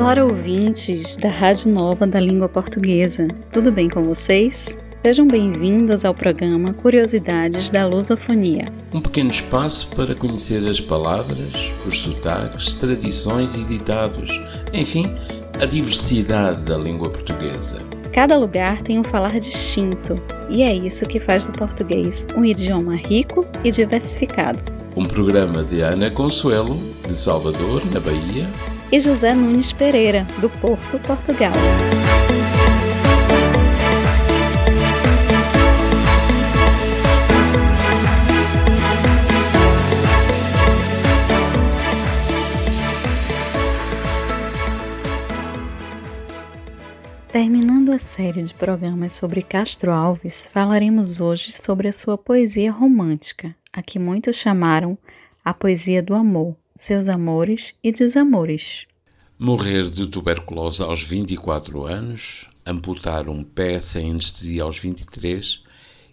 Olá, ouvintes da Rádio Nova da Língua Portuguesa. Tudo bem com vocês? Sejam bem-vindos ao programa Curiosidades da Lusofonia. Um pequeno espaço para conhecer as palavras, os sotaques, tradições e ditados, enfim, a diversidade da língua portuguesa. Cada lugar tem um falar distinto, e é isso que faz do português um idioma rico e diversificado. Um programa de Ana Consuelo, de Salvador, na Bahia, e José Nunes Pereira, do Porto, Portugal. Terminando a série de programas sobre Castro Alves, falaremos hoje sobre a sua poesia romântica, a que muitos chamaram a poesia do amor, seus amores e desamores. Morrer de tuberculose aos 24 anos, amputar um pé sem anestesia aos 23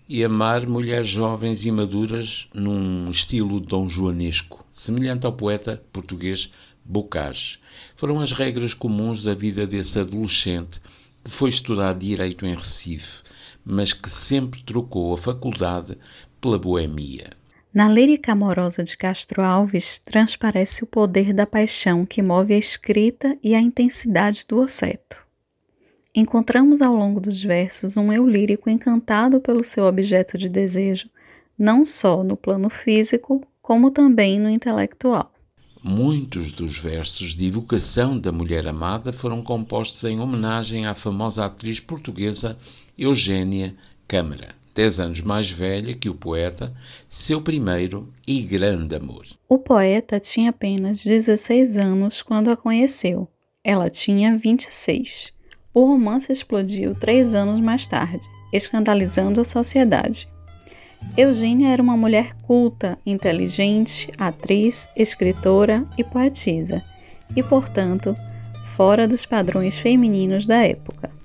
e amar mulheres jovens e maduras num estilo dom joanesco, semelhante ao poeta português Bocage. Foram as regras comuns da vida desse adolescente que foi estudar direito em Recife, mas que sempre trocou a faculdade pela boemia. Na lírica amorosa de Castro Alves transparece o poder da paixão que move a escrita e a intensidade do afeto. Encontramos ao longo dos versos um eu lírico encantado pelo seu objeto de desejo, não só no plano físico, como também no intelectual. Muitos dos versos de evocação da mulher amada foram compostos em homenagem à famosa atriz portuguesa Eugênia Câmara, dez anos mais velha que o poeta, seu primeiro e grande amor. O poeta tinha apenas 16 anos quando a conheceu. Ela tinha 26. O romance explodiu três anos mais tarde, escandalizando a sociedade. Eugênia era uma mulher culta, inteligente, atriz, escritora e poetisa, e, portanto, fora dos padrões femininos da época.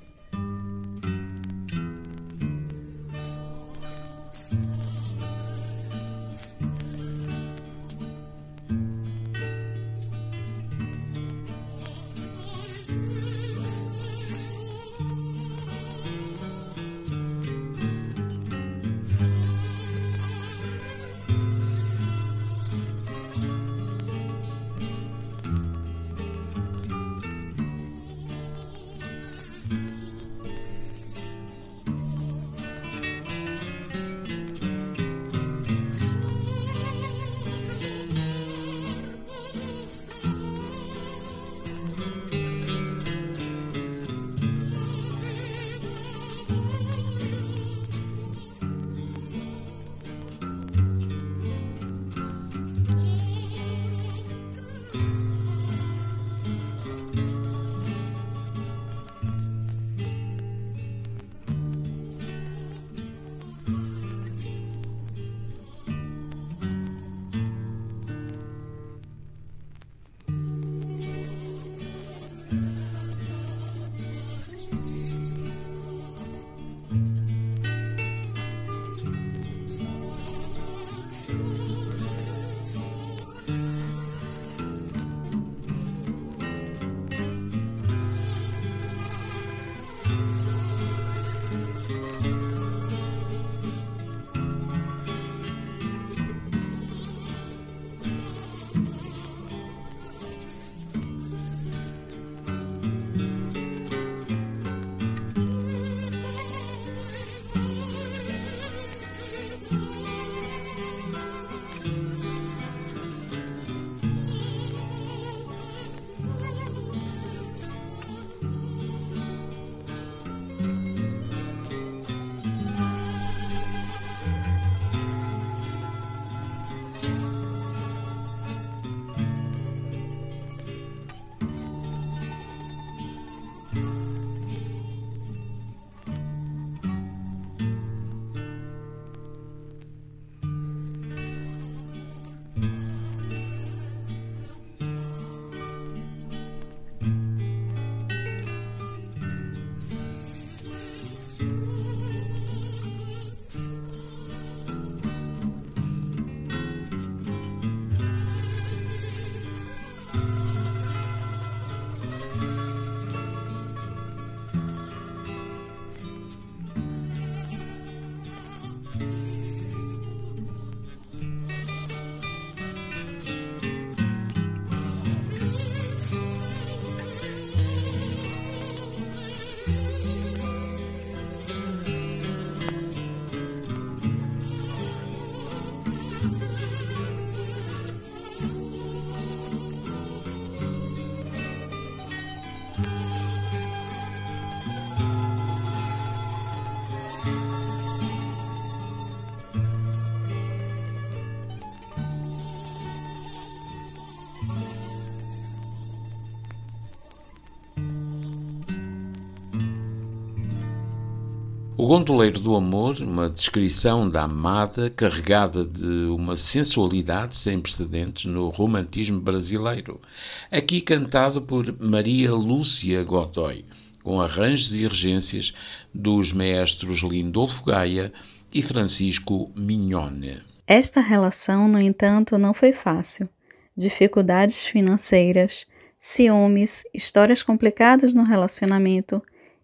O Gondoleiro do Amor, uma descrição da amada carregada de uma sensualidade sem precedentes no romantismo brasileiro, aqui cantado por Maria Lúcia Godoy, com arranjos e regências dos maestros Lindolfo Gaia e Francisco Mignone. Esta relação, no entanto, não foi fácil. Dificuldades financeiras, ciúmes, histórias complicadas no relacionamento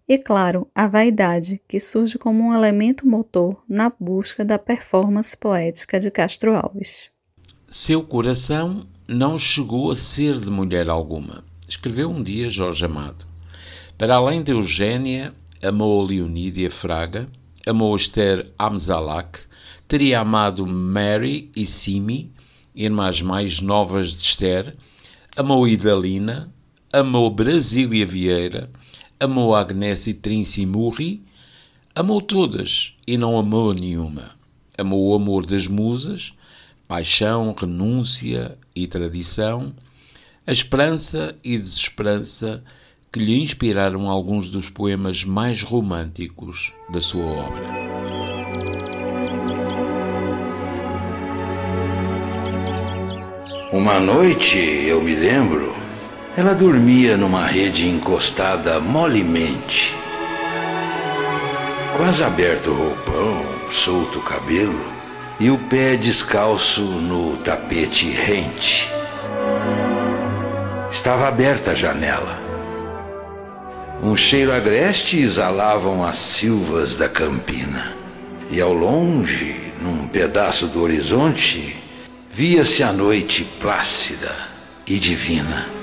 e, claro, a vaidade, que surge como um elemento motor na busca da performance poética de Castro Alves. Seu coração não chegou a ser de mulher alguma, escreveu um dia Jorge Amado. Para além de Eugênia, amou Leonídia Fraga, amou Esther Amzalak, teria amado Mary e Simi, irmãs mais novas de Esther, amou Idalina, amou Brasília Vieira, amou Agnes e Trinci Murri, amou todas e não amou nenhuma. Amou o amor das musas, paixão, renúncia e tradição, a esperança e desesperança que lhe inspiraram alguns dos poemas mais românticos da sua obra. Uma noite, eu me lembro, ela dormia numa rede encostada molemente. Quase aberto o roupão, solto o cabelo e o pé descalço no tapete rente. Estava aberta a janela. Um cheiro agreste exalavam as silvas da campina. E ao longe, num pedaço do horizonte, via-se a noite plácida e divina.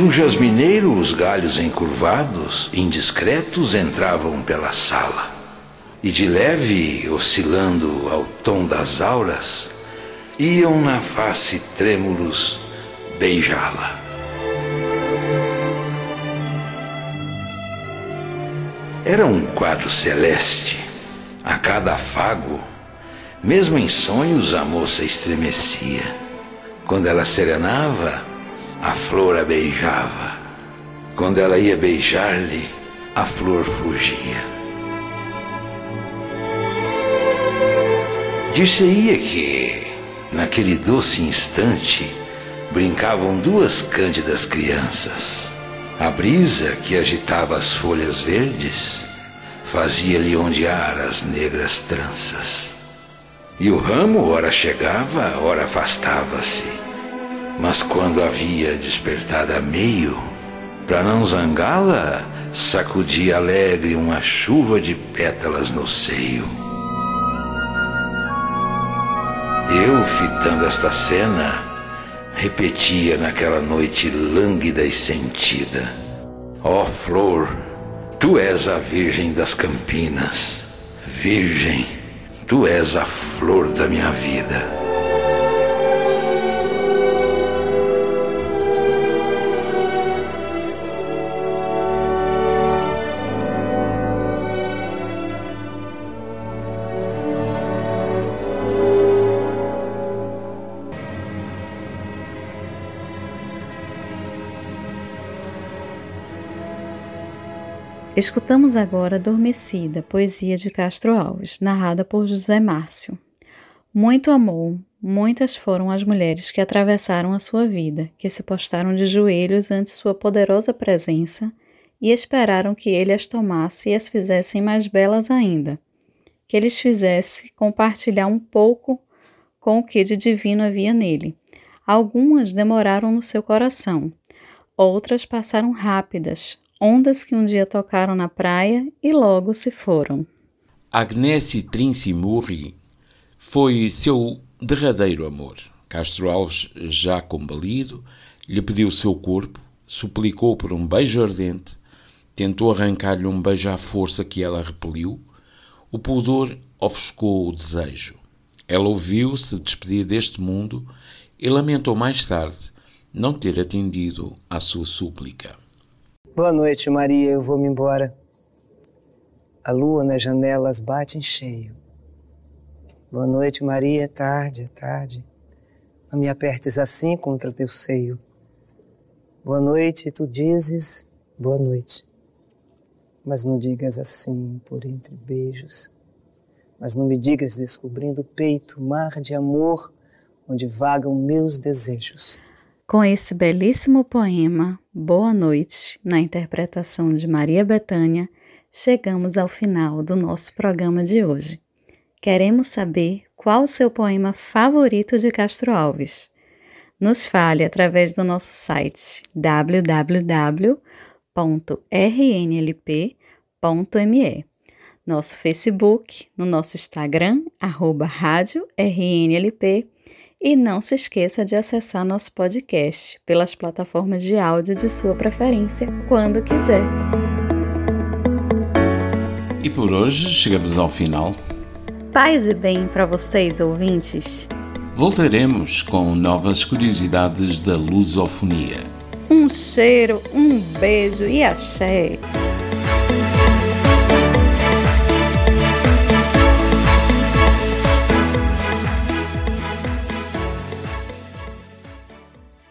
De um jasmineiro, os galhos encurvados, indiscretos, entravam pela sala. E de leve, oscilando ao tom das auras, iam na face trêmulos beijá-la. Era um quadro celeste. A cada afago, mesmo em sonhos, a moça estremecia. Quando ela serenava, a flor a beijava. Quando ela ia beijar-lhe, a flor fugia. Dir-se-ia que, naquele doce instante, brincavam duas cândidas crianças. A brisa que agitava as folhas verdes fazia-lhe ondear as negras tranças. E o ramo, ora chegava, ora afastava-se mas quando havia despertado a meio, para não zangá-la, sacudia alegre uma chuva de pétalas no seio. Eu, fitando esta cena, repetia naquela noite lânguida e sentida: Ó oh, flor, tu és a virgem das campinas, virgem, tu és a flor da minha vida. Escutamos agora Adormecida, poesia de Castro Alves, narrada por José Márcio. Muito amor, muitas foram as mulheres que atravessaram a sua vida, que se postaram de joelhos ante sua poderosa presença e esperaram que ele as tomasse e as fizessem mais belas ainda, que ele fizesse compartilhar um pouco com o que de divino havia nele. Algumas demoraram no seu coração, outras passaram rápidas, ondas que um dia tocaram na praia e logo se foram. Agnese Trinci Murri foi seu derradeiro amor. Castro Alves, já combalido, lhe pediu seu corpo, suplicou por um beijo ardente, tentou arrancar-lhe um beijo à força que ela repeliu. O pudor ofuscou o desejo. Ela ouviu-se despedir deste mundo e lamentou mais tarde não ter atendido à sua súplica. Boa noite, Maria, eu vou-me embora. A lua nas janelas bate em cheio. Boa noite, Maria, é tarde, é tarde. Não me apertes assim contra teu seio. Boa noite, tu dizes boa noite. Mas não digas assim por entre beijos. Mas não me digas descobrindo o peito, mar de amor, onde vagam meus desejos. Com esse belíssimo poema, Boa Noite, na interpretação de Maria Bethânia, chegamos ao final do nosso programa de hoje. Queremos saber qual o seu poema favorito de Castro Alves. Nos fale através do nosso site www.rnlp.me, nosso Facebook, no nosso Instagram, arroba rádio RNLP, e não se esqueça de acessar nosso podcast pelas plataformas de áudio de sua preferência, quando quiser. E por hoje chegamos ao final. Paz e bem para vocês, ouvintes. Voltaremos com novas curiosidades da lusofonia. Um cheiro, um beijo e axé.